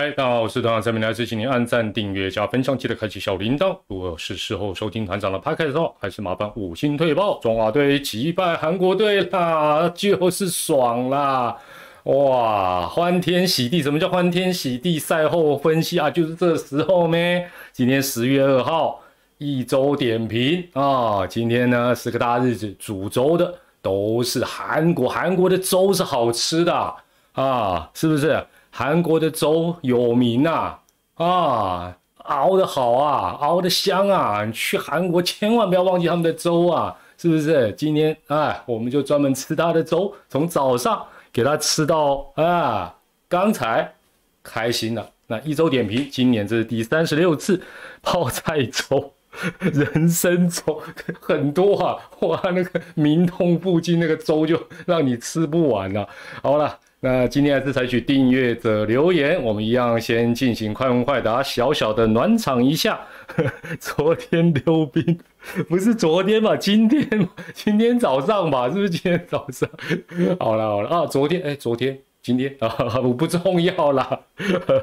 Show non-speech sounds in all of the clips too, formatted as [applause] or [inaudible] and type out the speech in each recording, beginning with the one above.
嗨，大家好，我是团长陈明来，自请您按赞、订阅加分享，记得开启小铃铛。如果是事后收听团长的拍开的时候，还是麻烦五星退报。中华队击败韩国队啦，就是爽啦！哇，欢天喜地！什么叫欢天喜地？赛后分析啊，就是这时候咩？今天十月二号，一周点评啊，今天呢是个大日子，煮粥的都是韩国，韩国的粥是好吃的啊，是不是？韩国的粥有名呐，啊，熬得好啊，熬得香啊！你去韩国千万不要忘记他们的粥啊，是不是？今天哎，我们就专门吃他的粥，从早上给他吃到啊，刚才开心了。那一周点评，今年这是第三十六次泡菜粥，[laughs] 人参粥很多啊，哇，那个明洞附近那个粥就让你吃不完了。好了。那今天还是采取订阅者留言，我们一样先进行快问快答，小小的暖场一下。[laughs] 昨天溜冰，[laughs] 不是昨天吧？今天，今天早上吧？是不是今天早上？[laughs] 好了好了啊，昨天哎，昨天。今天啊，我 [laughs] 不重要啦。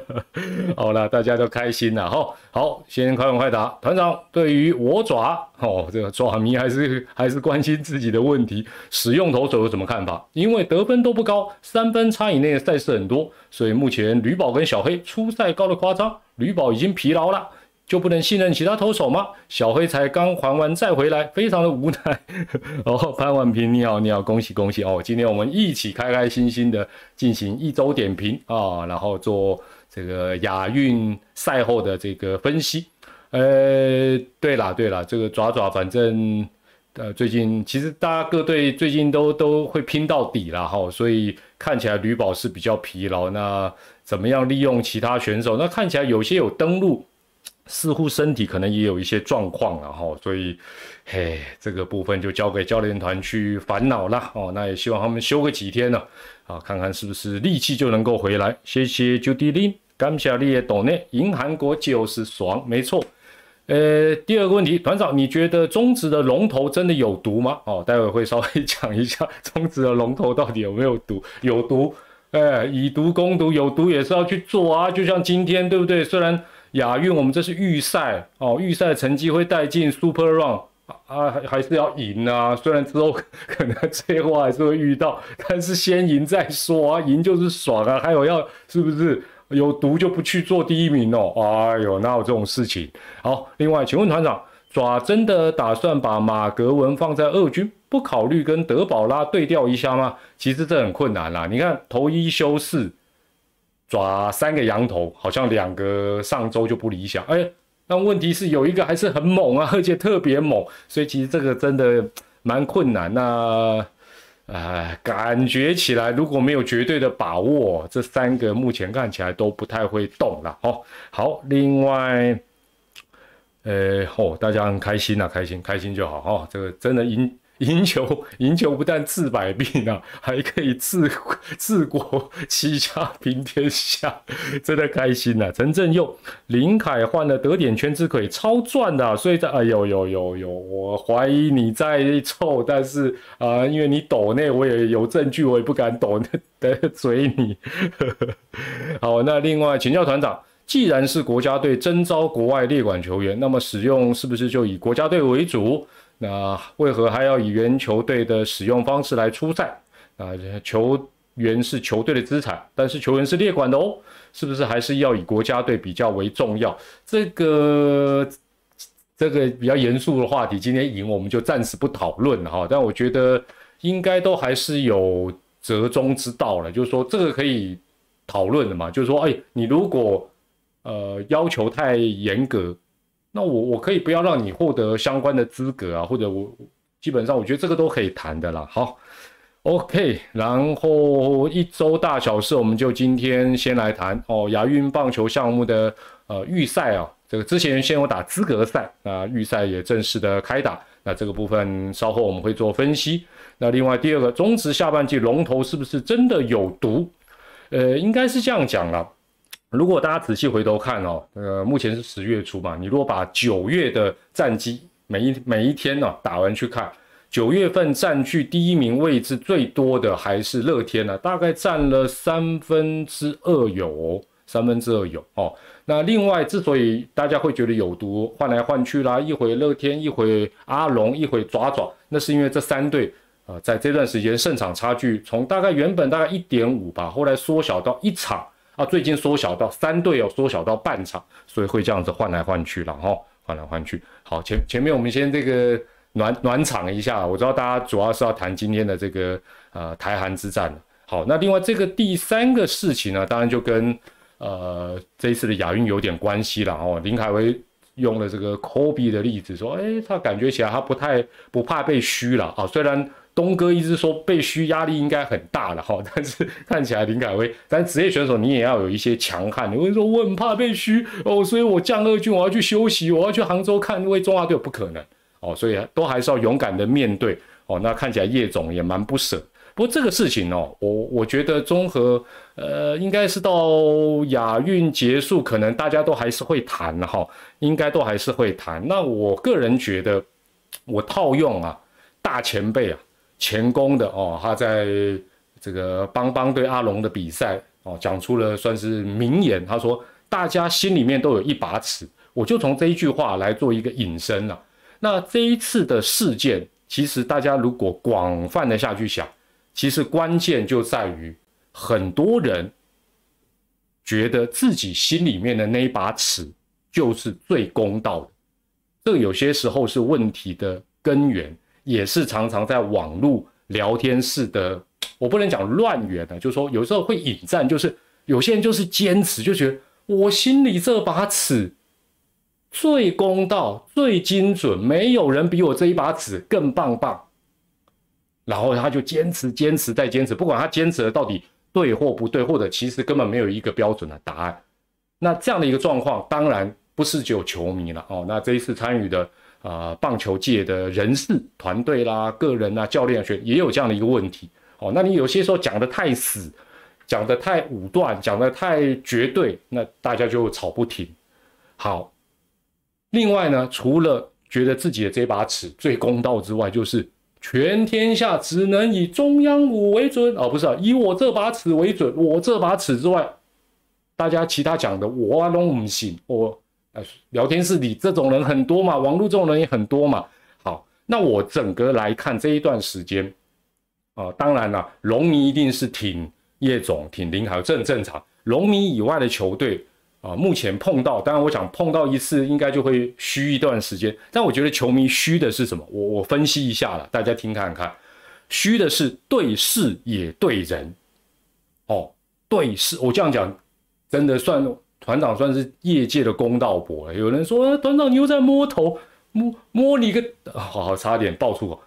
[laughs] 好了，大家都开心了哈。好，先快问快答。团长对于我爪哦，这个爪迷还是还是关心自己的问题，使用投手有什么看法？因为得分都不高，三分差以内的赛事很多，所以目前吕宝跟小黑出赛高的夸张，吕宝已经疲劳了。就不能信任其他投手吗？小黑才刚还完债回来，非常的无奈。[laughs] 哦，潘婉平你好，你好，恭喜恭喜哦！今天我们一起开开心心的进行一周点评啊，然后做这个亚运赛后的这个分析。呃，对啦对啦，这个爪爪反正呃最近其实大家各队最近都都会拼到底了哈，所以看起来吕宝是比较疲劳。那怎么样利用其他选手？那看起来有些有登陆。似乎身体可能也有一些状况了哈，所以，嘿，这个部分就交给教练团去烦恼了哦。那也希望他们休个几天呢，啊，看看是不是力气就能够回来。谢谢 Judy 感谢你的懂内，赢韩国就是爽，没错。呃，第二个问题，团长，你觉得中职的龙头真的有毒吗？哦，待会会稍微讲一下中职的龙头到底有没有毒，有毒，哎，以毒攻毒，有毒也是要去做啊。就像今天，对不对？虽然。亚运我们这是预赛哦，预赛成绩会带进 Super Run 啊，还还是要赢啊。虽然之后可能最后还是会遇到，[laughs] 但是先赢再说啊，赢就是爽啊。还有要是不是有毒就不去做第一名哦？哎呦，哪有这种事情？好，另外请问团长，爪真的打算把马格文放在二军，不考虑跟德保拉对调一下吗？其实这很困难啦，你看投一休四。抓三个羊头，好像两个上周就不理想。哎，但问题是有一个还是很猛啊，而且特别猛，所以其实这个真的蛮困难。那，哎，感觉起来如果没有绝对的把握，这三个目前看起来都不太会动了。哦，好，另外，呃，哦，大家很开心啊，开心开心就好哈。这个真的赢。赢球，赢球不但治百病啊，还可以治治国齐家平天下，真的开心呐！陈振佑、林凯换了得点圈之鬼，超赚的，所以在哎呦呦呦呦，我怀疑你在凑，但是啊，因为你抖那我也有证据，我也不敢抖的嘴你。[laughs] 好，那另外请教团长，既然是国家队征召国外列管球员，那么使用是不是就以国家队为主？那为何还要以原球队的使用方式来出赛？啊，球员是球队的资产，但是球员是列管的哦，是不是还是要以国家队比较为重要？这个这个比较严肃的话题，今天赢我们就暂时不讨论哈。但我觉得应该都还是有折中之道了，就是说这个可以讨论的嘛。就是说，哎，你如果呃要求太严格。那我我可以不要让你获得相关的资格啊，或者我基本上我觉得这个都可以谈的啦。好，OK，然后一周大小事，我们就今天先来谈哦。亚运棒球项目的呃预赛啊，这个之前先有打资格赛，那预赛也正式的开打，那这个部分稍后我们会做分析。那另外第二个，中职下半季龙头是不是真的有毒？呃，应该是这样讲了。如果大家仔细回头看哦，呃，目前是十月初嘛，你如果把九月的战绩每一每一天呢打完去看，九月份占据第一名位置最多的还是乐天呢，大概占了三分之二有，三分之二有哦。那另外，之所以大家会觉得有毒，换来换去啦，一会乐天，一会阿龙，一会爪爪，那是因为这三队啊，在这段时间胜场差距从大概原本大概一点五吧，后来缩小到一场啊，最近缩小到三队要缩小到半场，所以会这样子换来换去了哈，换来换去。好，前前面我们先这个暖暖场一下，我知道大家主要是要谈今天的这个呃台韩之战好，那另外这个第三个事情呢，当然就跟呃这一次的亚运有点关系了哦。林凯威用了这个科比的例子说，哎，他感觉起来他不太不怕被虚了啊。虽然东哥一直说被虚压力应该很大了哈，[laughs] 但是看起来林凯威，但职业选手你也要有一些强悍。你会说我很怕被虚哦，所以我降二军我要去休息，我要去杭州看位中华队，不可能哦，所以都还是要勇敢的面对哦。那看起来叶总也蛮不舍。不过这个事情哦，我我觉得综合，呃，应该是到亚运结束，可能大家都还是会谈哈，应该都还是会谈。那我个人觉得，我套用啊，大前辈啊，前功的哦，他在这个邦邦对阿龙的比赛哦，讲出了算是名言，他说大家心里面都有一把尺，我就从这一句话来做一个引申了。那这一次的事件，其实大家如果广泛的下去想。其实关键就在于，很多人觉得自己心里面的那一把尺就是最公道的，这有些时候是问题的根源，也是常常在网络聊天室的，我不能讲乱源的，就是说有时候会引战，就是有些人就是坚持，就觉得我心里这把尺最公道、最精准，没有人比我这一把尺更棒棒。然后他就坚持、坚持再坚持，不管他坚持的到底对或不对，或者其实根本没有一个标准的答案。那这样的一个状况，当然不是只有球迷了哦。那这一次参与的啊，棒球界的人士、团队啦、个人啊、教练选也有这样的一个问题哦。那你有些时候讲的太死，讲的太武断，讲的太绝对，那大家就吵不停。好，另外呢，除了觉得自己的这把尺最公道之外，就是。全天下只能以中央五为准哦，不是啊，以我这把尺为准。我这把尺之外，大家其他讲的我都不信。我聊天室里这种人很多嘛，网络这种人也很多嘛。好，那我整个来看这一段时间啊，当然了，龙迷一定是挺叶总、挺林海，这很正常。龙迷以外的球队。啊，目前碰到，当然我想碰到一次应该就会虚一段时间，但我觉得球迷虚的是什么？我我分析一下了，大家听看看，虚的是对事也对人，哦，对事，我这样讲，真的算团长算是业界的公道伯了。有人说团长你又在摸头，摸摸你个，好好差点爆粗口。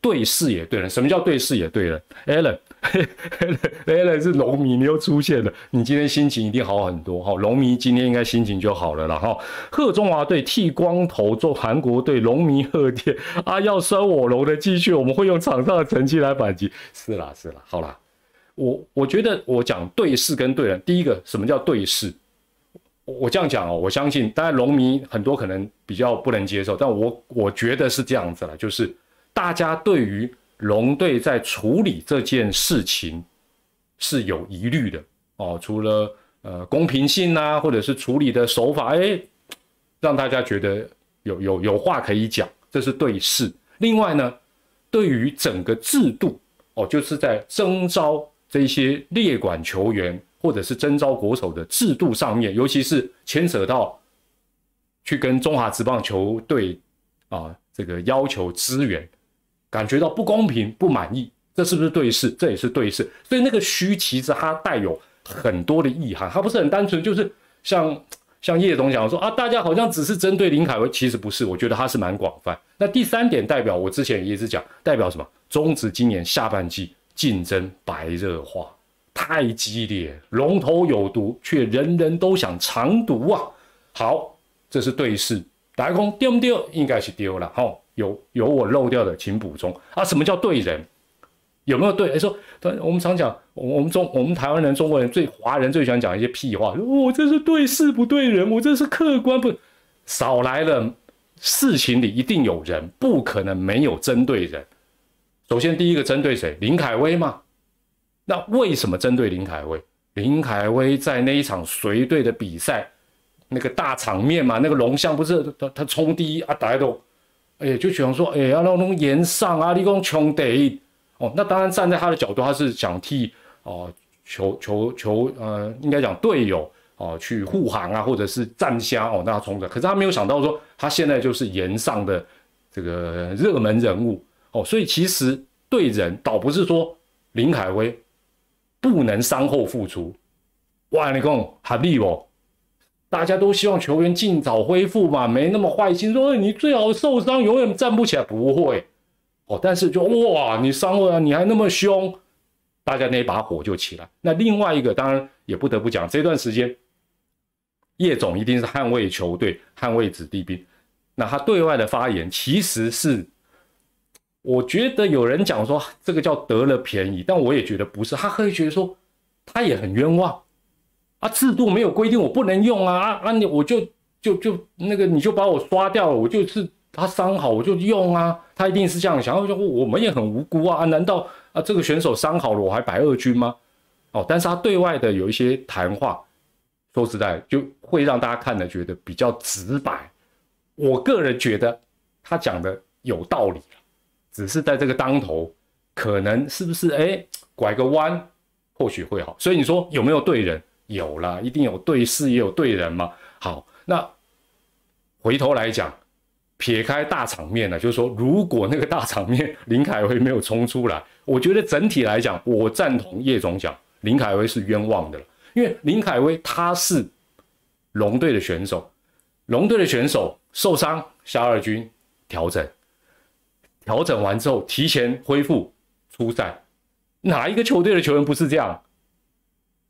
对视也对人，什么叫对视也对人？Allen，Allen [laughs] 是农民，你又出现了，你今天心情一定好很多哈。农民今天应该心情就好了了哈。贺中华队剃光头做韩国队，农民贺电 [laughs] 啊，要收我龙的继续，我们会用场上的成绩来反击。是啦是啦，好啦，我我觉得我讲对视跟对人，第一个什么叫对视？我这样讲哦，我相信当然农民很多可能比较不能接受，但我我觉得是这样子了，就是。大家对于龙队在处理这件事情是有疑虑的哦，除了呃公平性啊，或者是处理的手法，哎，让大家觉得有有有话可以讲，这是对事。另外呢，对于整个制度哦，就是在征召这些列管球员或者是征召国手的制度上面，尤其是牵扯到去跟中华职棒球队啊这个要求资源。感觉到不公平、不满意，这是不是对视？这也是对视。所以那个虚其实它带有很多的意涵，它不是很单纯，就是像像叶总讲说啊，大家好像只是针对林凯威，其实不是。我觉得他是蛮广泛。那第三点代表，我之前也是讲，代表什么？中职今年下半季竞争白热化，太激烈，龙头有毒，却人人都想尝毒啊！好，这是对视，打工丢不丢？应该是丢了，哈。有有我漏掉的，请补充啊！什么叫对人？有没有对？哎，说，我们常讲，我们中我们台湾人、中国人最华人最喜欢讲一些屁话，我这是对事不对人，我这是客观不？少来了，事情里一定有人，不可能没有针对人。首先第一个针对谁？林凯威嘛？那为什么针对林凯威？林凯威在那一场随队的比赛，那个大场面嘛，那个龙象不是他他冲第一啊，大家都哎就想说，哎要让龙延上啊，你讲穷得哦，那当然站在他的角度，他是想替哦球球球呃，应该讲队友哦去护航啊，或者是站虾哦，那他冲的，可是他没有想到说他现在就是延上的这个热门人物哦，所以其实对人倒不是说林凯威。不能伤后复出，哇！你讲合理哦，大家都希望球员尽早恢复嘛，没那么坏心说你最好受伤永远站不起来，不会哦。但是就哇，你伤了你还那么凶，大家那把火就起来。那另外一个当然也不得不讲，这段时间叶总一定是捍卫球队、捍卫子弟兵。那他对外的发言其实是。我觉得有人讲说这个叫得了便宜，但我也觉得不是，他可以觉得说他也很冤枉啊，制度没有规定我不能用啊啊啊你我就就就那个你就把我刷掉了，我就是他伤好我就用啊，他一定是这样想，就我们也很无辜啊，难道啊这个选手伤好了我还摆二军吗？哦，但是他对外的有一些谈话，说实在就会让大家看的觉得比较直白，我个人觉得他讲的有道理。只是在这个当头，可能是不是哎拐个弯，或许会好。所以你说有没有对人？有啦，一定有对事也有对人嘛。好，那回头来讲，撇开大场面呢，就是说，如果那个大场面林凯威没有冲出来，我觉得整体来讲，我赞同叶总讲，林凯威是冤枉的了因为林凯威他是龙队的选手，龙队的选手受伤下二军调整。调整完之后，提前恢复出赛，哪一个球队的球员不是这样？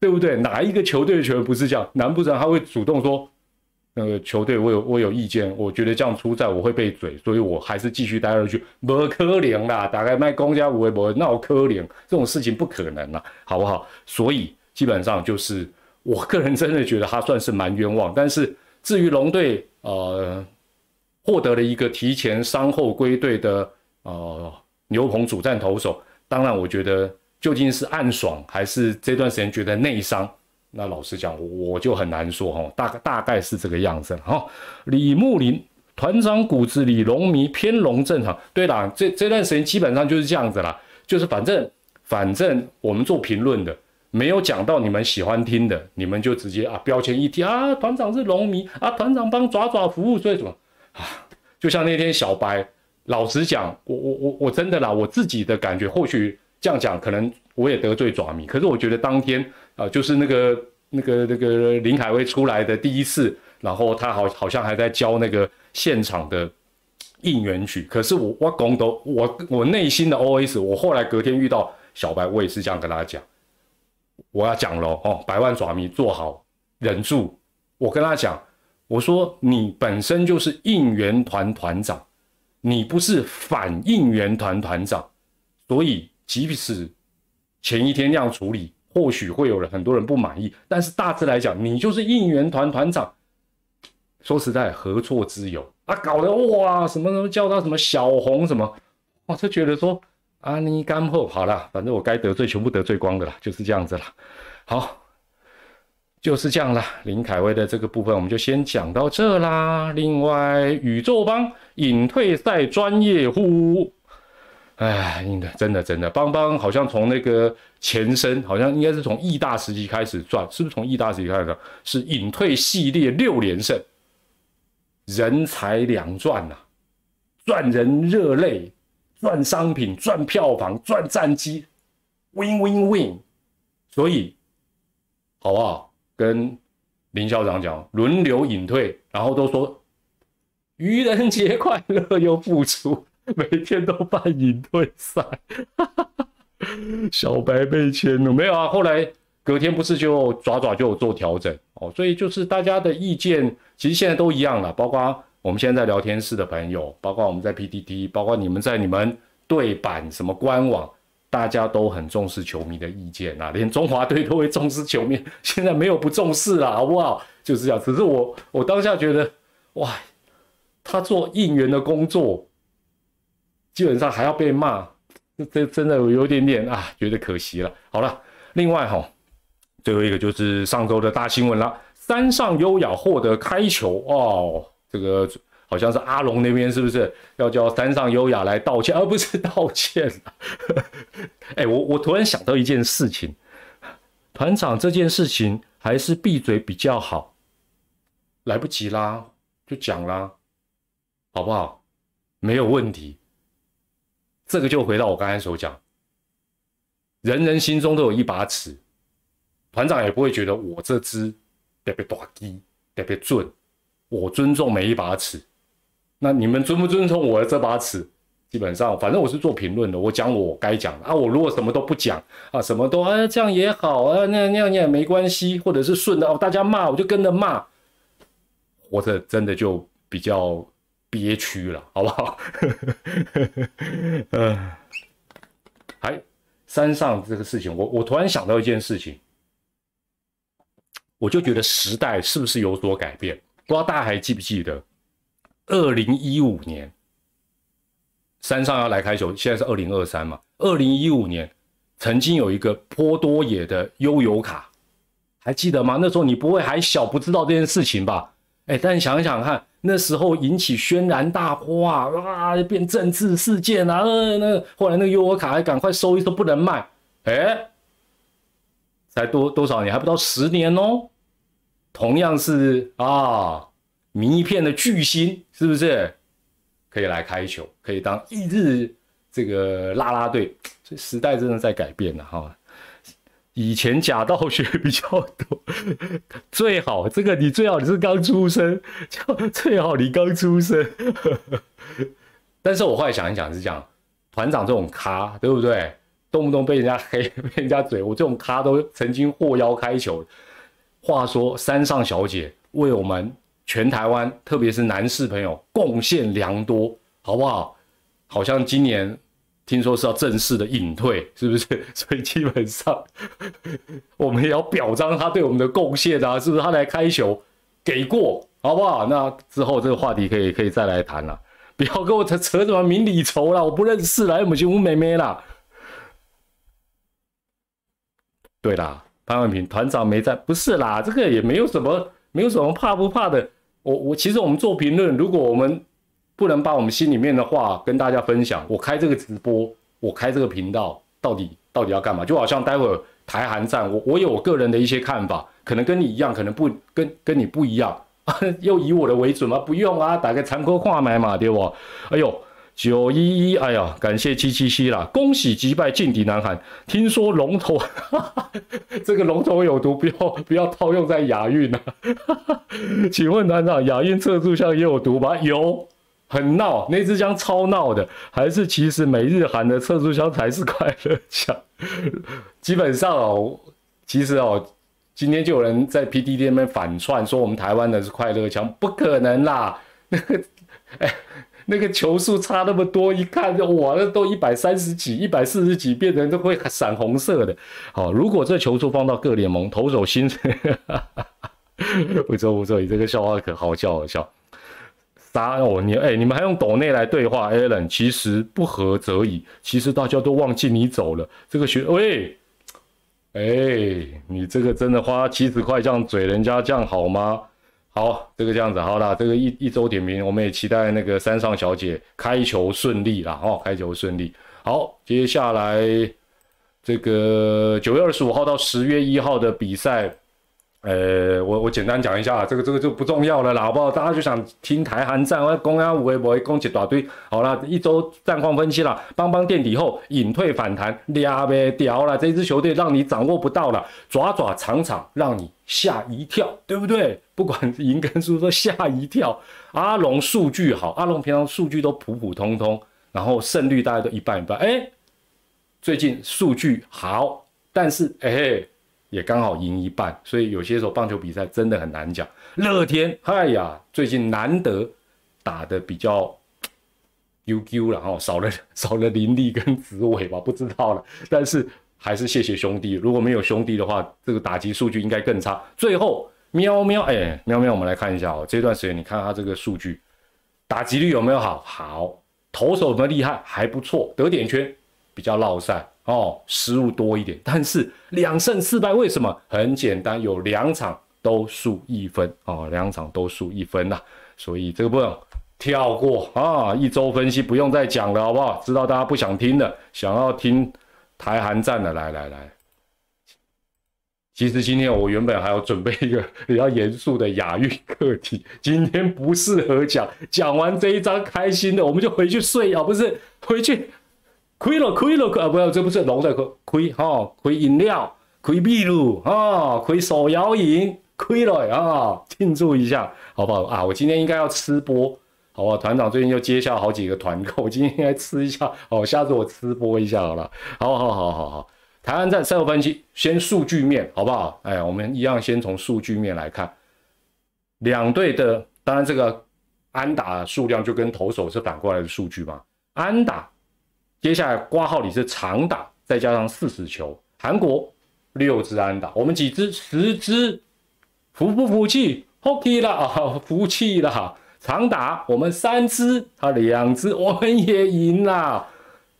对不对？哪一个球队的球员不是这样？难不成他会主动说，那个球队我有我有意见，我觉得这样出赛我会被嘴，所以我还是继续待下去。不可怜啦，大概卖公家五微博闹可怜，这种事情不可能啦，好不好？所以基本上就是我个人真的觉得他算是蛮冤枉。但是至于龙队，呃，获得了一个提前伤后归队的。哦，牛棚主战投手，当然，我觉得究竟是暗爽还是这段时间觉得内伤，那老实讲，我就很难说哈，大概大概是这个样子哈。李木林团长骨子里龙迷偏龙正常，对啦，这这段时间基本上就是这样子啦，就是反正反正我们做评论的，没有讲到你们喜欢听的，你们就直接啊标签一贴啊，团长是龙迷啊，团长帮爪爪服务，所以什么啊，就像那天小白。老实讲，我我我我真的啦，我自己的感觉，或许这样讲，可能我也得罪爪迷。可是我觉得当天啊，就是那个那个那个林凯威出来的第一次，然后他好好像还在教那个现场的应援曲。可是我我讲都我我内心的 OS，我后来隔天遇到小白，我也是这样跟他讲，我要讲了哦，百万爪迷做好忍住。我跟他讲，我说你本身就是应援团团长。你不是反应援团团长，所以即使前一天那样处理，或许会有人很多人不满意。但是大致来讲，你就是应援团团长。说实在，何错之有啊？搞得哇，什么什么叫他什么小红什么，我就觉得说啊，你干后好了，反正我该得罪全部得罪光的了，就是这样子了。好。就是这样啦，林凯威的这个部分我们就先讲到这啦。另外，宇宙帮隐退赛专业户，哎，真的真的真的，邦邦好像从那个前身，好像应该是从义大时期开始赚，是不是从义大时期开始？是隐退系列六连胜，人财两赚呐，赚人热泪，赚商品，赚票房，赚战机，win win win，所以好不好？跟林校长讲，轮流隐退，然后都说愚人节快乐又复出，每天都办隐退赛。小白被签了没有啊？后来隔天不是就爪爪就有做调整哦，所以就是大家的意见其实现在都一样了，包括我们现在聊天室的朋友，包括我们在 PTT，包括你们在你们对版什么官网。大家都很重视球迷的意见啊，[laughs] 连中华队都会重视球迷，现在没有不重视了，好不好？就是这样。只是我，我当下觉得，哇，他做应援的工作，基本上还要被骂，这真的有点点啊，觉得可惜了。好了，另外哈，最后一个就是上周的大新闻了，山上优雅获得开球哦，这个好像是阿龙那边是不是要叫山上优雅来道歉，而不是道歉？[laughs] 哎，我我突然想到一件事情，团长这件事情还是闭嘴比较好，来不及啦，就讲啦，好不好？没有问题。这个就回到我刚才所讲，人人心中都有一把尺，团长也不会觉得我这支特别大机特别准，我尊重每一把尺。那你们尊不尊重我的这把尺？基本上，反正我是做评论的，我讲我该讲的啊。我如果什么都不讲啊，什么都啊这样也好啊，那那样也没关系，或者是顺的哦，大家骂我就跟着骂，活着真的就比较。憋屈了，好不好？[laughs] 嗯，还山上这个事情，我我突然想到一件事情，我就觉得时代是不是有所改变？不知道大家还记不记得，二零一五年山上要来开球，现在是二零二三嘛？二零一五年曾经有一个颇多野的悠游卡，还记得吗？那时候你不会还小，不知道这件事情吧？哎，但想想看。那时候引起轩然大波啊，哇，变政治事件啊，呃，那后来那个悠游卡还赶快收一收，不能卖，哎，才多多少年，还不到十年哦，同样是啊，迷片的巨星，是不是？可以来开球，可以当一日这个拉拉队，这时代真的在改变了哈。以前假道学比较多，[laughs] 最好这个你最好你是刚出生，就 [laughs] 最好你刚出生。[laughs] 但是我后来想一想是这样，团长这种咖对不对？动不动被人家黑，被人家嘴，我这种咖都曾经获邀开球。话说山上小姐为我们全台湾，特别是男士朋友贡献良多，好不好？好像今年。听说是要正式的隐退，是不是？[laughs] 所以基本上我们也要表彰他对我们的贡献啊，是不是？他来开球给过，好不好？那之后这个话题可以可以再来谈了，不要跟我扯扯什么名里仇了，我不认识啦，我们去吴妹妹啦。对啦，潘文平团长没在，不是啦，这个也没有什么，没有什么怕不怕的。我我其实我们做评论，如果我们。不能把我们心里面的话跟大家分享。我开这个直播，我开这个频道，到底到底要干嘛？就好像待会儿台韩战，我我有我个人的一些看法，可能跟你一样，可能不跟跟你不一样。[laughs] 又以我的为准吗？不用啊，打个残酷话买嘛，对不？哎呦，九一一，哎呀，感谢七七七啦，恭喜击败劲敌南韩。听说龙头，[laughs] 这个龙头有毒，不要不要套用在亚运啊。[laughs] 请问团长，亚运测速枪也有毒吗？有。很闹，那支枪超闹的，还是其实美日韩的测速枪才是快乐枪。基本上哦，其实哦，今天就有人在 P D D 那边反串说我们台湾的是快乐枪，不可能啦。哎，[laughs] 那个球速差那么多，一看就哇，那都一百三十几、一百四十几，变成都会闪红色的。好，如果这球速放到各联盟，投手心，[laughs] 不错不错，你这个笑话可好笑好笑。答哦，你哎，你们还用抖内来对话？Allen，其实不合则已，其实大家都忘记你走了。这个学喂，哎，你这个真的花七十块这样嘴人家这样好吗？好，这个这样子好了，这个一一周点评，我们也期待那个山上小姐开球顺利啦，哦，开球顺利。好，接下来这个九月二十五号到十月一号的比赛。呃，我我简单讲一下，这个这个就不重要了啦，好不好？大家就想听台韩战，我公安五位不会攻击大堆。好了，一周战况分析了，邦邦垫底后隐退反弹，俩呗屌了，这支球队让你掌握不到了，爪爪场场让你吓一跳，对不对？不管赢跟输都吓一跳。阿龙数据好，阿龙平常数据都普普通通，然后胜率大概都一半一半。哎，最近数据好，但是哎。也刚好赢一半，所以有些时候棒球比赛真的很难讲。乐天，哎呀，最近难得打的比较悠悠了哈，少了 [laughs] 少了林立跟紫伟吧，不知道了。但是还是谢谢兄弟，如果没有兄弟的话，这个打击数据应该更差。最后，喵喵，哎，喵喵，我们来看一下哦，这段时间你看他这个数据，打击率有没有好？好，投手有没有厉害？还不错，得点圈比较落赛，哦，失误多一点，但是两胜四败，为什么？很简单，有两场都输一分哦，两场都输一分呐，所以这个不用跳过啊，一周分析不用再讲了，好不好？知道大家不想听的，想要听台韩战的，来来来。其实今天我原本还要准备一个 [laughs] 比较严肃的雅韵课题，今天不适合讲，讲完这一章开心的，我们就回去睡啊，不是回去。亏了，亏了，啊！不要，这不是龙的亏，亏哈，亏饮料，亏秘鲁啊，亏手摇饮，亏了啊！庆祝一下，好不好啊？我今天应该要吃播，好不好？团长最近又接下好几个团购，今天应该吃一下，哦，下次我吃播一下好了。好好好好好，台湾站赛后分析，先数据面，好不好？哎，我们一样先从数据面来看，两队的，当然这个安打数量就跟投手是反过来的数据嘛，安打。接下来挂号里是长打，再加上四十球。韩国六支安打，我们几支十支，服不服气？Hockey 了啊，[laughs] 服气了。长打我们三支，他两支，我们也赢了。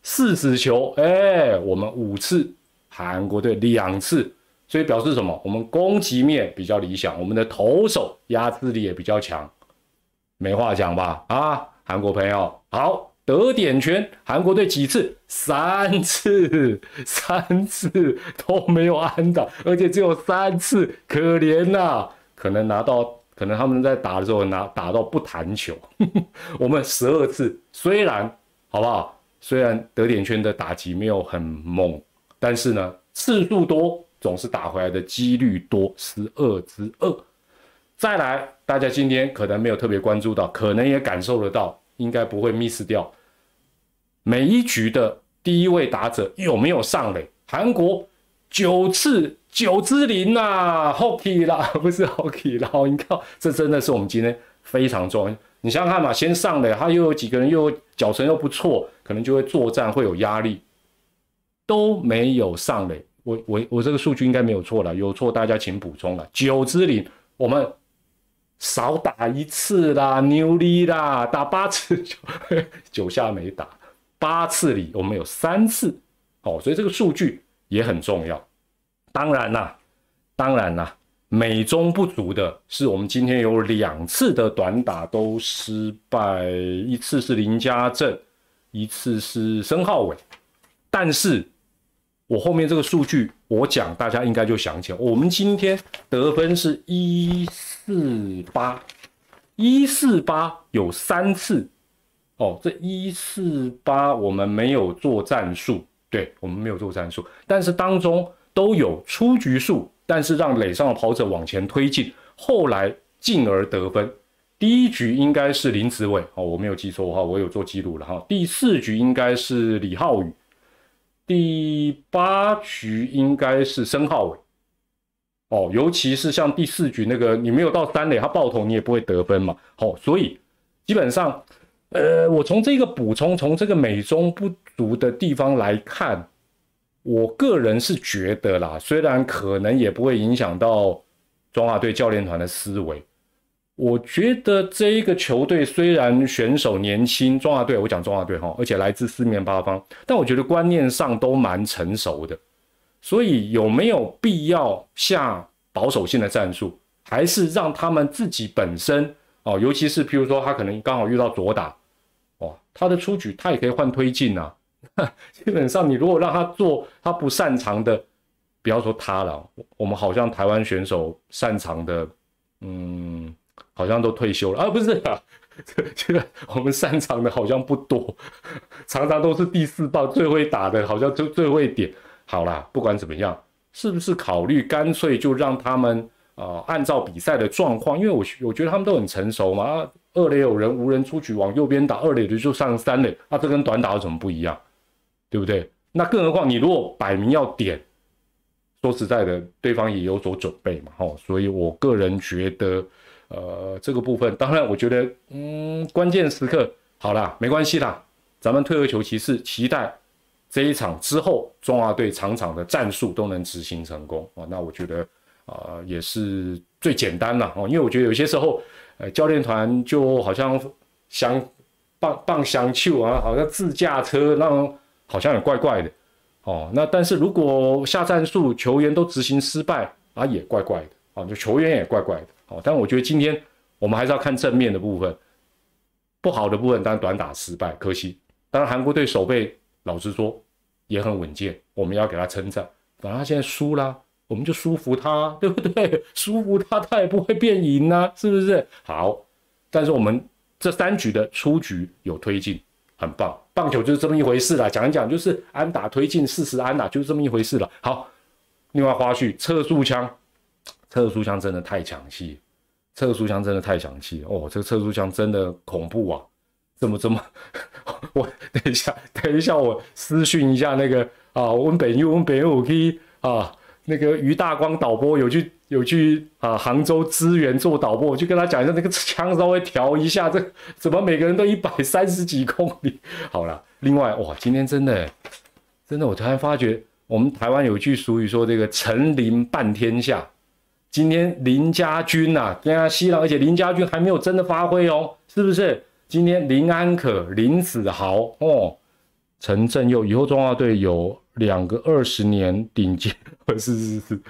四十球，哎，我们五次，韩国队两次，所以表示什么？我们攻击面比较理想，我们的投手压制力也比较强，没话讲吧？啊，韩国朋友，好。得点权，韩国队几次？三次，三次都没有安打，而且只有三次，可怜呐！可能拿到，可能他们在打的时候拿打到不弹球。[laughs] 我们十二次，虽然好不好？虽然得点圈的打击没有很猛，但是呢，次数多，总是打回来的几率多，十二之二。再来，大家今天可能没有特别关注到，可能也感受得到。应该不会 miss 掉每一局的第一位打者有没有上垒？韩国九次九之零呐，Hockey 啦，[laughs] 不是 Hockey 啦，你看这真的是我们今天非常重要。你想想看嘛，先上垒，他又有几个人又脚程又不错，可能就会作战会有压力，都没有上垒。我我我这个数据应该没有错了，有错大家请补充了。九支零，我们。少打一次啦，牛力啦，打八次九 [laughs] 九下没打，八次里我们有三次，哦，所以这个数据也很重要。当然啦，当然啦，美中不足的是，我们今天有两次的短打都失败，一次是林家正，一次是申浩伟，但是。我后面这个数据，我讲大家应该就想起来，我们今天得分是一四八，一四八有三次，哦，这一四八我们没有做战术，对我们没有做战术，但是当中都有出局数，但是让垒上的跑者往前推进，后来进而得分。第一局应该是林子伟，哦，我没有记错的话，我有做记录了哈。第四局应该是李浩宇。第八局应该是申浩伟哦，尤其是像第四局那个，你没有到三垒，他爆头你也不会得分嘛。好，所以基本上，呃，我从这个补充，从这个美中不足的地方来看，我个人是觉得啦，虽然可能也不会影响到中华队教练团的思维。我觉得这一个球队虽然选手年轻，中华队我讲中华队哈，而且来自四面八方，但我觉得观念上都蛮成熟的。所以有没有必要下保守性的战术，还是让他们自己本身哦，尤其是譬如说他可能刚好遇到左打，哦，他的出局他也可以换推进啊。[laughs] 基本上你如果让他做他不擅长的，不要说他了，我们好像台湾选手擅长的，嗯。好像都退休了啊？不是啊，[laughs] 这个我们擅长的好像不多，常常都是第四棒最会打的，好像就最会点。好啦，不管怎么样，是不是考虑干脆就让他们啊，按照比赛的状况，因为我我觉得他们都很成熟嘛。啊，二垒有人，无人出局往右边打，二垒的就上三垒，那这跟短打有什么不一样？对不对？那更何况你如果摆明要点，说实在的，对方也有所准备嘛。吼，所以我个人觉得。呃，这个部分当然，我觉得，嗯，关键时刻好了，没关系啦，咱们退而求其次，期待这一场之后，中华队场场的战术都能执行成功啊。那我觉得啊，也是最简单了哦，因为我觉得有些时候，呃，教练团就好像想棒棒相求啊，好像自驾车，那好像也怪怪的哦，那但是如果下战术球员都执行失败啊，也怪怪的啊，就球员也怪怪的但我觉得今天我们还是要看正面的部分，不好的部分当然短打失败，可惜。当然韩国队守备老实说也很稳健，我们要给他称赞。反正他现在输了，我们就舒服他，[laughs] 对不对？舒服他，他也不会变赢啊，是不是？好，但是我们这三局的出局有推进。很棒，棒球就是这么一回事啦。讲一讲就是安打推进，事实安打就是这么一回事了。好，另外花絮，测速枪，测速枪真的太抢戏，测速枪真的太抢戏哦。这个测速枪真的恐怖啊！怎么怎么？[laughs] 我等一下，等一下，我私讯一下那个啊，我们北我们北我可以啊。那个于大光导播有去有去啊杭州支援做导播，我就跟他讲一下，那个枪稍微调一下，这怎么每个人都一百三十几公里？好了，另外哇，今天真的真的，我突然发觉，我们台湾有句俗语说，这个陈林半天下。今天林家军呐，跟他西朗，而且林家军还没有真的发挥哦，是不是？今天林安可、林子豪哦，陈振佑，以后中华队有两个二十年顶尖。是是是，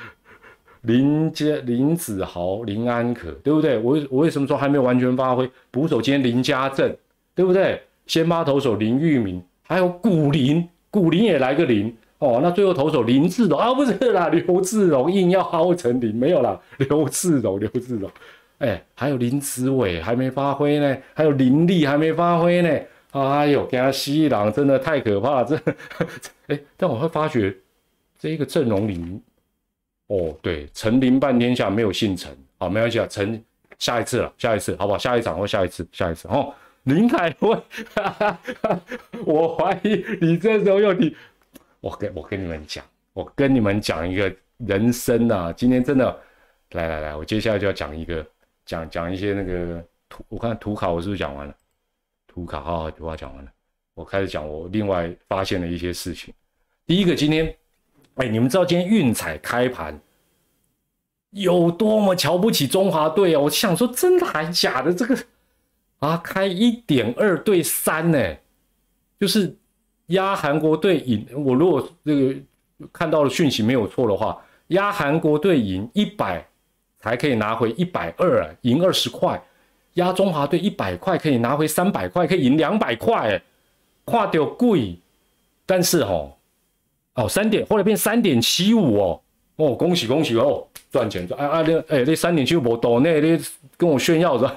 林家林子豪、林安可，对不对？我我为什么说还没有完全发挥？捕手今天林家正，对不对？先发投手林玉明，还有古林，古林也来个林哦。那最后投手林志荣啊，不是啦，[laughs] 刘志荣硬要号成林，没有啦，刘志荣，刘志荣，哎，还有林子伟还没发挥呢，还有林立还没发挥呢。哎呦，给他西朗真的太可怕了，这 [laughs] 哎，但我会发觉。这一个阵容里，哦，对，陈林半天下没有姓陈，好，没关系啊，陈下一次了，下一次，好不好？下一场或下一次，下一次哦。林凯威，[laughs] 我怀疑你这时候又你，我跟我跟你们讲，我跟你们讲一个人生啊，今天真的，来来来，我接下来就要讲一个，讲讲一些那个图，我看图卡我是不是讲完了？图卡好好图卡讲完了，我开始讲我另外发现的一些事情。第一个，今天。哎，你们知道今天运彩开盘有多么瞧不起中华队啊？我想说，真的还假的？这个啊，开一点二对三呢，就是压韩国队赢。我如果这个看到的讯息没有错的话，压韩国队赢一百才可以拿回一百二，赢二十块；压中华队一百块可以拿回三百块，可以赢两百块。哎，跨掉贵，但是哦。哦，三点后来变三点七五哦，哦，恭喜恭喜哦，赚钱赚！啊啊那哎那三点七五我懂那那跟我炫耀着。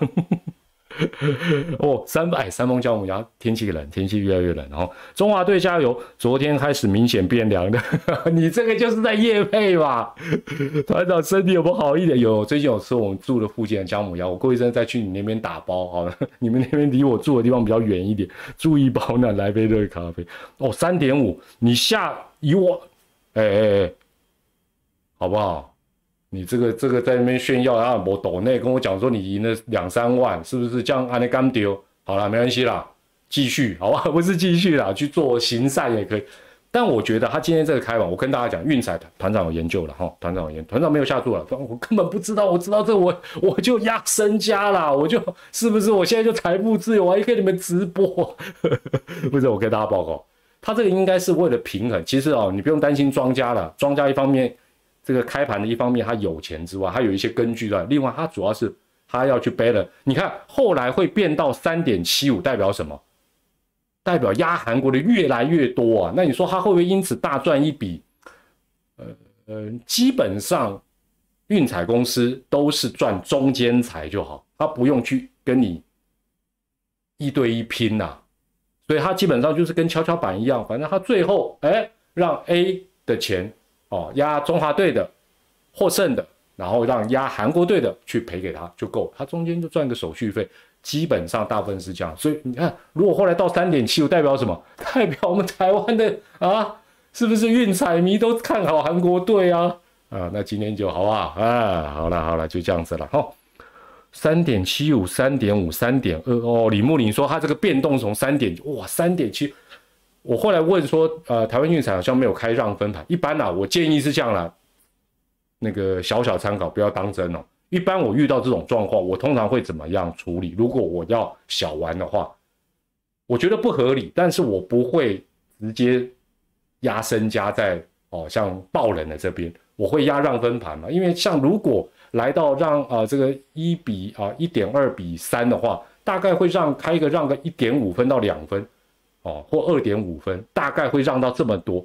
[laughs] 哦，三百三峰教母鸭，天气冷，天气越来越冷。然后中华队加油，昨天开始明显变凉的。[laughs] 你这个就是在夜配吧？团长身体有没有好一点？有，最近有吃我们住的附近的姜母鸭，我过一阵再去你那边打包好了。[laughs] 你们那边离我住的地方比较远一点，注意保暖，来杯热咖啡。哦，三点五，你下以我，哎哎哎，好不好？你这个这个在那边炫耀然后，我抖内跟我讲说你赢了两三万，是不是这样？安利刚丢好了，没关系啦，继续好吧，[laughs] 不是继续啦，去做行善也可以。但我觉得他今天这个开完，我跟大家讲，运彩团长有研究了哈，团长有研，团长没有下注了，我根本不知道，我知道这我我就压身家了，我就是不是我现在就财富自由，我还跟你们直播，[laughs] 不是我跟大家报告，他这个应该是为了平衡，其实哦，你不用担心庄家了，庄家一方面。这个开盘的一方面，他有钱之外，他有一些根据的。另外，他主要是他要去 balance。你看后来会变到三点七五，代表什么？代表压韩国的越来越多啊。那你说他会不会因此大赚一笔？呃呃，基本上运彩公司都是赚中间财就好，他不用去跟你一对一拼呐。所以他基本上就是跟跷跷板一样，反正他最后哎让 A 的钱。哦，压中华队的获胜的，然后让压韩国队的去赔给他就够，他中间就赚个手续费，基本上大部分是这样。所以你看，如果后来到三点七五，代表什么？[laughs] 代表我们台湾的啊，是不是运彩迷都看好韩国队啊？啊，那今天就好不好？啊，好了好了，就这样子了哈。三点七五、三点五、三点二哦，李木林说他这个变动从三点哇，三点七。我后来问说，呃，台湾运彩好像没有开让分盘，一般啦，我建议是这样啦，那个小小参考，不要当真哦。一般我遇到这种状况，我通常会怎么样处理？如果我要小玩的话，我觉得不合理，但是我不会直接压身家在哦，像爆冷的这边，我会压让分盘嘛，因为像如果来到让啊这个一比啊一点二比三的话，大概会让开一个让个一点五分到两分哦，或二点五分，大概会让到这么多。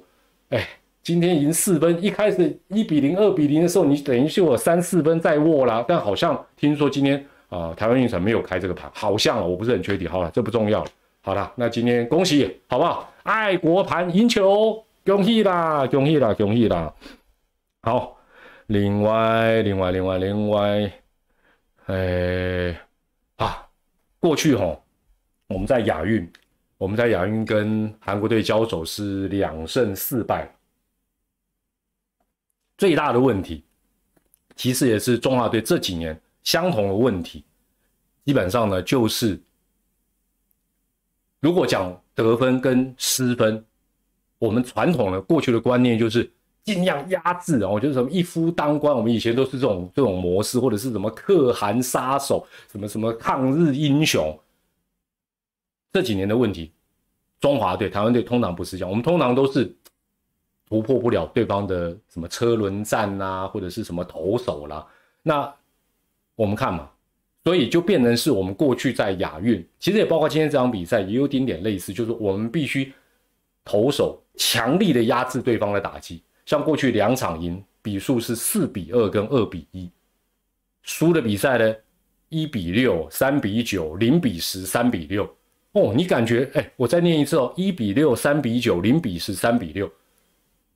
哎，今天赢四分，一开始一比零、二比零的时候，你等于是我三四分在握啦。但好像听说今天啊，台湾运城没有开这个盘，好像我不是很确定。好了，这不重要了。好了，那今天恭喜，好不好？爱国盘赢球，恭喜啦，恭喜啦，恭喜啦！好，另外，另外，另外，另外，哎，啊，过去哈，我们在亚运，我们在亚运跟韩国队交手是两胜四败，最大的问题，其实也是中华队这几年相同的问题，基本上呢就是。如果讲得分跟失分，我们传统的过去的观念就是尽量压制，然后就是什么一夫当关，我们以前都是这种这种模式，或者是什么可汗杀手，什么什么抗日英雄。这几年的问题，中华队、台湾队通常不是这样，我们通常都是突破不了对方的什么车轮战呐，或者是什么投手啦。那我们看嘛。所以就变成是我们过去在亚运，其实也包括今天这场比赛，也有点点类似，就是我们必须投手强力的压制对方的打击。像过去两场赢，比数是四比二跟二比一，输的比赛呢，一比六、三比九、零比十、三比六。哦，你感觉哎，我再念一次哦，一比六、三比九、零比十、三比六。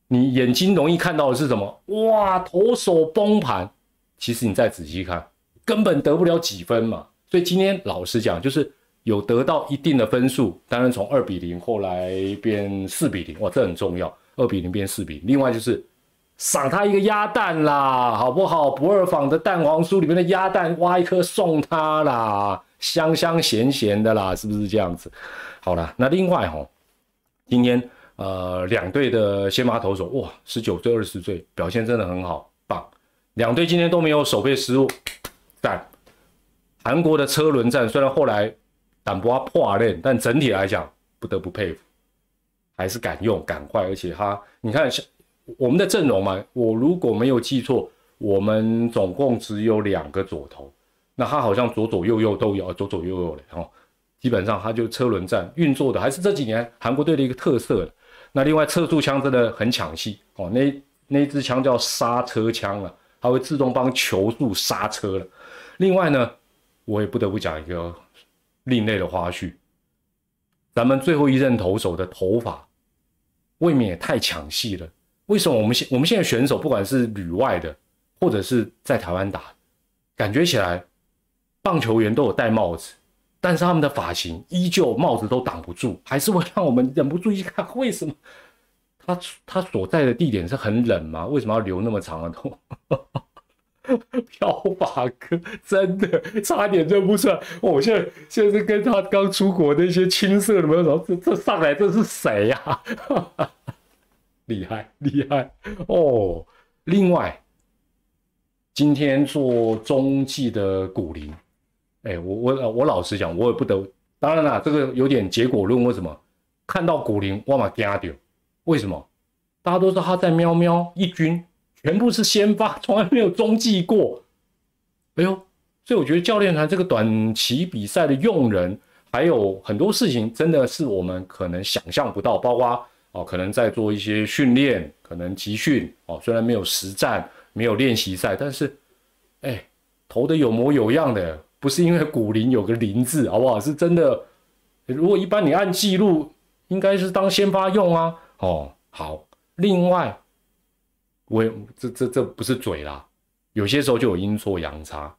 你眼睛容易看到的是什么？哇，投手崩盘。其实你再仔细看。根本得不了几分嘛，所以今天老实讲，就是有得到一定的分数。当然从二比零后来变四比零，哇，这很重要。二比零变四比，另外就是赏他一个鸭蛋啦，好不好？不二坊的蛋黄酥里面的鸭蛋，挖一颗送他啦，香香咸咸的啦，是不是这样子？好了，那另外哈，今天呃两队的先发投手，哇，十九岁、二十岁，表现真的很好，棒。两队今天都没有守备失误。但，韩国的车轮战虽然后来胆波破裂，但整体来讲不得不佩服，还是敢用敢坏，而且他你看像我们的阵容嘛，我如果没有记错，我们总共只有两个左投，那他好像左左右右都有，左左右右的哦，基本上他就车轮战运作的，还是这几年韩国队的一个特色那另外测速枪真的很抢戏哦，那那支枪叫刹车枪了，它会自动帮球速刹车了。另外呢，我也不得不讲一个另类的花絮。咱们最后一任投手的头发未免也太抢戏了。为什么我们现我们现在选手不管是旅外的，或者是在台湾打，感觉起来棒球员都有戴帽子，但是他们的发型依旧帽子都挡不住，还是会让我们忍不住一看，为什么他他所在的地点是很冷吗？为什么要留那么长的头？[laughs] 漂发哥真的差点认不出来，我现在现在是跟他刚出国那些青涩的朋友，这这上来这是谁呀？[laughs] 厉害厉害哦！另外，今天做中继的古林，哎，我我我老实讲，我也不得，当然啦，这个有点结果论。为什么？看到古林，我嘛惊掉。为什么？大家都说他在喵喵一军。全部是先发，从来没有中继过。哎呦，所以我觉得教练团这个短期比赛的用人，还有很多事情，真的是我们可能想象不到。包括哦，可能在做一些训练，可能集训哦，虽然没有实战，没有练习赛，但是哎，投的有模有样的，不是因为古林有个林字，好不好？是真的。如果一般你按记录，应该是当先发用啊。哦，好，另外。我这这这不是嘴啦，有些时候就有阴错阳差。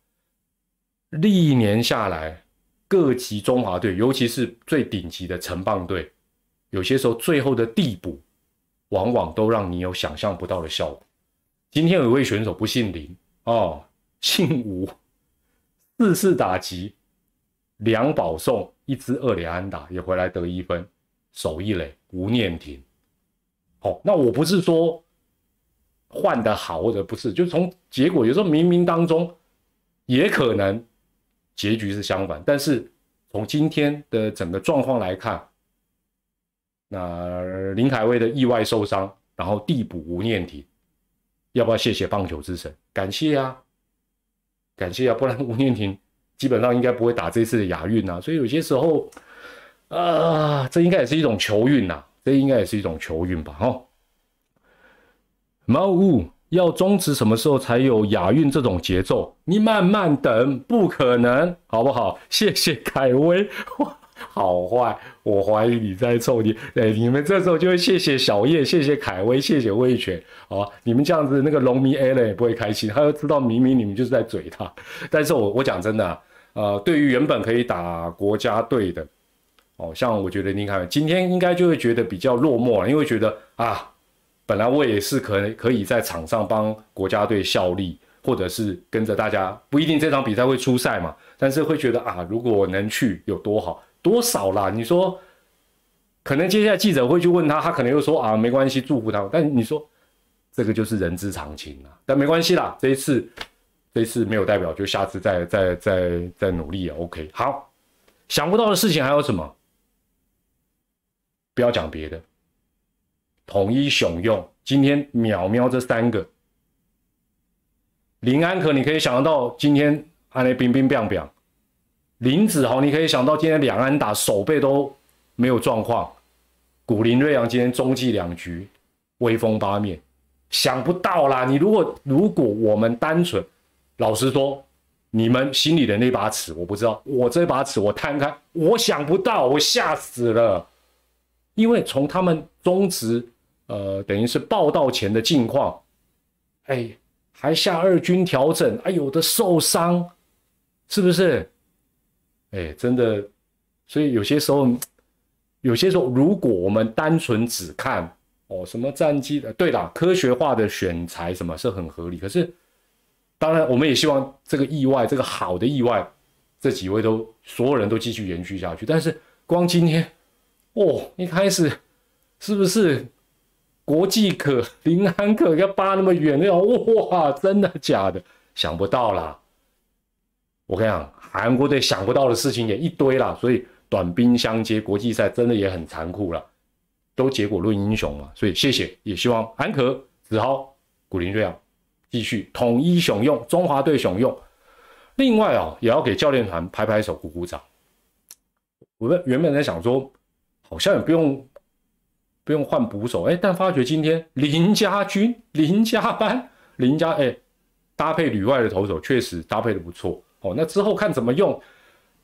历年下来，各级中华队，尤其是最顶级的城棒队，有些时候最后的地补，往往都让你有想象不到的效果。今天有一位选手不姓林哦，姓吴，四次打击，两保送，一支二连安打，也回来得一分，守一垒，吴念庭。好，那我不是说。换的好或者不是，就从结果有时候冥冥当中也可能结局是相反，但是从今天的整个状况来看，那林凯威的意外受伤，然后递补吴念婷，要不要谢谢棒球之神？感谢啊，感谢啊，不然吴念婷基本上应该不会打这次的亚运啊。所以有些时候，啊，这应该也是一种球运呐，这应该也是一种球运吧？哦，猫屋要终止什么时候才有亚运这种节奏？你慢慢等，不可能，好不好？谢谢凯威。[laughs] 好坏，我怀疑你在臭你。哎，你们这时候就会谢谢小叶，谢谢凯威，谢谢魏权，好？你们这样子，那个龙迷 A 了也不会开心，他就知道明明你们就是在嘴他。但是我我讲真的，呃，对于原本可以打国家队的，哦，像我觉得你看今天应该就会觉得比较落寞了，因为觉得啊，本来我也是可可以在场上帮国家队效力，或者是跟着大家，不一定这场比赛会出赛嘛，但是会觉得啊，如果能去有多好。多少啦？你说，可能接下来记者会去问他，他可能又说啊，没关系，祝福他。但你说，这个就是人之常情啊。但没关系啦，这一次，这一次没有代表，就下次再再再再努力啊。OK，好，想不到的事情还有什么？不要讲别的，统一雄用今天秒瞄这三个，林安可你可以想得到今天安内冰冰冰冰。林子豪，你可以想到今天两安打手背都没有状况，古林瑞阳今天中继两局威风八面，想不到啦！你如果如果我们单纯，老实说，你们心里的那把尺我不知道，我这把尺我摊开，我想不到，我吓死了，因为从他们中职呃等于是报道前的境况，哎，还下二军调整，哎有的受伤，是不是？哎，真的，所以有些时候，有些时候，如果我们单纯只看哦什么战绩的，对啦，科学化的选材什么是很合理。可是，当然，我们也希望这个意外，这个好的意外，这几位都所有人都继续延续下去。但是，光今天，哦，一开始是不是国际可 [laughs] 林安可要扒那么远？那种哇，真的假的？想不到啦。我跟你讲，韩国队想不到的事情也一堆啦，所以短兵相接，国际赛真的也很残酷了，都结果论英雄嘛。所以谢谢，也希望韩可、子豪、古林瑞阳继续统一雄用，中华队雄用。另外啊，也要给教练团拍拍手、鼓鼓掌。我们原本在想说，好像也不用不用换捕手，哎，但发觉今天林家军、林家班、林家哎搭配旅外的投手，确实搭配的不错。哦，那之后看怎么用，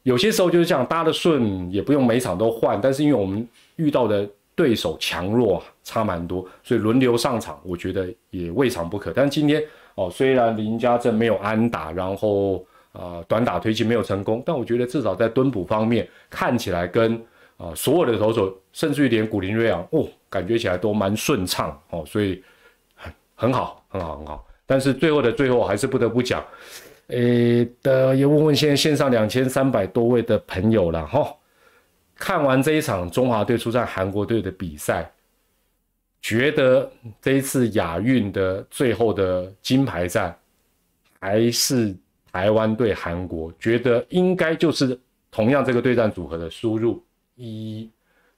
有些时候就是这样搭的顺，也不用每场都换。但是因为我们遇到的对手强弱差蛮多，所以轮流上场，我觉得也未尝不可。但今天哦，虽然林家正没有安打，然后啊短打推进没有成功，但我觉得至少在蹲捕方面看起来跟啊所有的投手，甚至于连古林瑞昂哦，感觉起来都蛮顺畅哦，所以很很好，很好，很好。但是最后的最后，还是不得不讲。诶的，也问问现在线上两千三百多位的朋友了哈。看完这一场中华队出战韩国队的比赛，觉得这一次亚运的最后的金牌战还是台湾对韩国，觉得应该就是同样这个对战组合的输入一。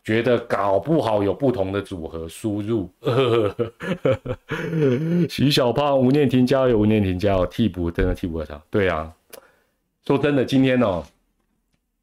觉得搞不好有不同的组合输入。[laughs] 徐小胖、吴念婷加油，吴念婷加油，替补真的替补上。对啊，说真的，今天哦，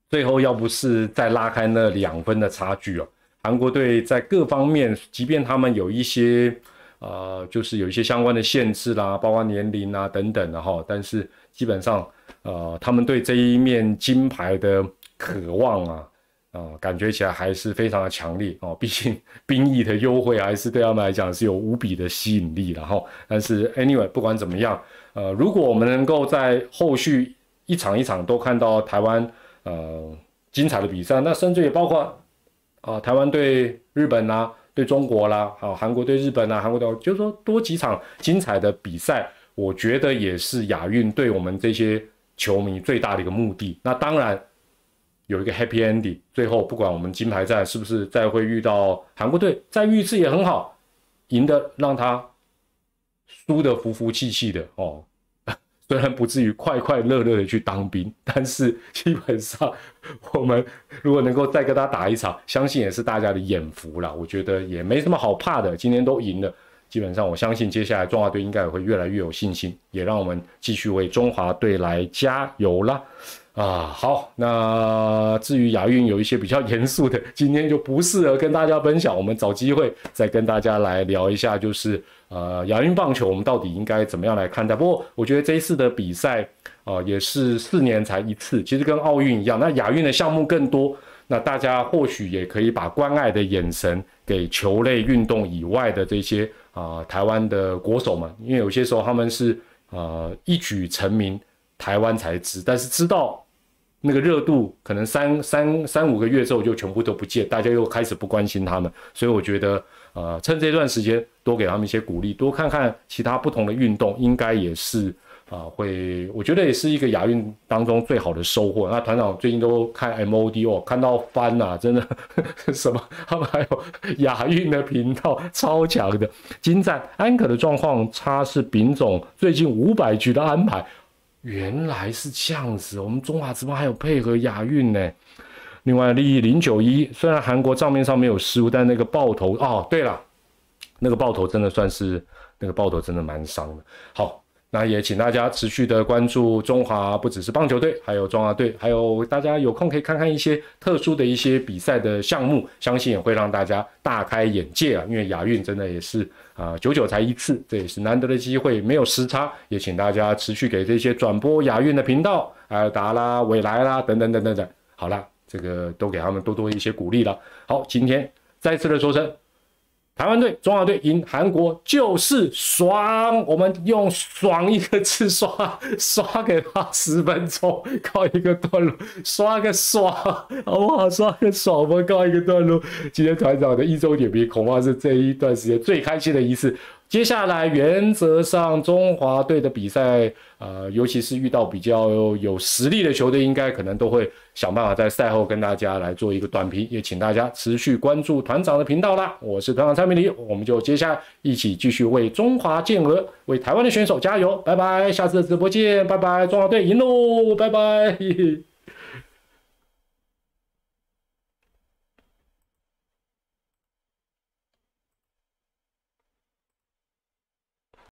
最后要不是再拉开那两分的差距哦，韩国队在各方面，即便他们有一些呃，就是有一些相关的限制啦，包括年龄啊等等的哈，但是基本上呃，他们对这一面金牌的渴望啊。啊，感觉起来还是非常的强烈哦。毕竟 [laughs] 兵役的优惠还是对他们来讲是有无比的吸引力的哈。但是 anyway，不管怎么样，呃，如果我们能够在后续一场一场都看到台湾呃精彩的比赛，那甚至也包括啊台湾对日本啦、对中国啦、啊韩国对日本啦、韩国队，就是说多几场精彩的比赛，我觉得也是亚运对我们这些球迷最大的一个目的。那当然。有一个 happy ending，最后不管我们金牌战是不是再会遇到韩国队，再遇一次也很好，赢的让他输的服服气气的哦，[laughs] 虽然不至于快快乐乐的去当兵，但是基本上我们如果能够再跟他打一场，相信也是大家的眼福了。我觉得也没什么好怕的，今天都赢了。基本上，我相信接下来中华队应该也会越来越有信心，也让我们继续为中华队来加油啦！啊，好，那至于亚运有一些比较严肃的，今天就不适合跟大家分享，我们找机会再跟大家来聊一下，就是呃亚运棒球我们到底应该怎么样来看待？不过我觉得这一次的比赛啊，也是四年才一次，其实跟奥运一样，那亚运的项目更多，那大家或许也可以把关爱的眼神给球类运动以外的这些。啊，台湾的国手们，因为有些时候他们是呃一举成名，台湾才知，但是知道那个热度可能三三三五个月之后就全部都不见，大家又开始不关心他们，所以我觉得呃趁这段时间多给他们一些鼓励，多看看其他不同的运动，应该也是。啊，会，我觉得也是一个亚运当中最好的收获。那团长最近都看 MOD 哦，看到翻呐，真的 [laughs] 什么？他们还有 [laughs] 亚运的频道，超强的。精湛安可的状况差是丙总最近五百局的安排，原来是这样子。我们中华职棒还有配合亚运呢。另外，利益零九一，虽然韩国账面上没有失误，但那个爆头哦，对了，那个爆头真的算是那个爆头真的蛮伤的。好。那也请大家持续的关注中华，不只是棒球队，还有中华队，还有大家有空可以看看一些特殊的一些比赛的项目，相信也会让大家大开眼界啊！因为亚运真的也是啊，九九才一次，这也是难得的机会，没有时差，也请大家持续给这些转播亚运的频道，有达啦、未来啦等等等等等，好了，这个都给他们多多一些鼓励了。好，今天再次的说声。台湾队、中华队赢韩国就是爽，我们用“爽”一个字刷刷给他十分钟，告一个段落，刷个爽，好不好？刷个爽，我们告一个段落。今天团长的一周点评恐怕是这一段时间最开心的一次。接下来，原则上中华队的比赛，呃，尤其是遇到比较有实力的球队，应该可能都会想办法在赛后跟大家来做一个短评，也请大家持续关注团长的频道啦。我是团长蔡明礼，我们就接下来一起继续为中华健儿、为台湾的选手加油，拜拜，下次的直播见，拜拜，中华队赢喽，拜拜。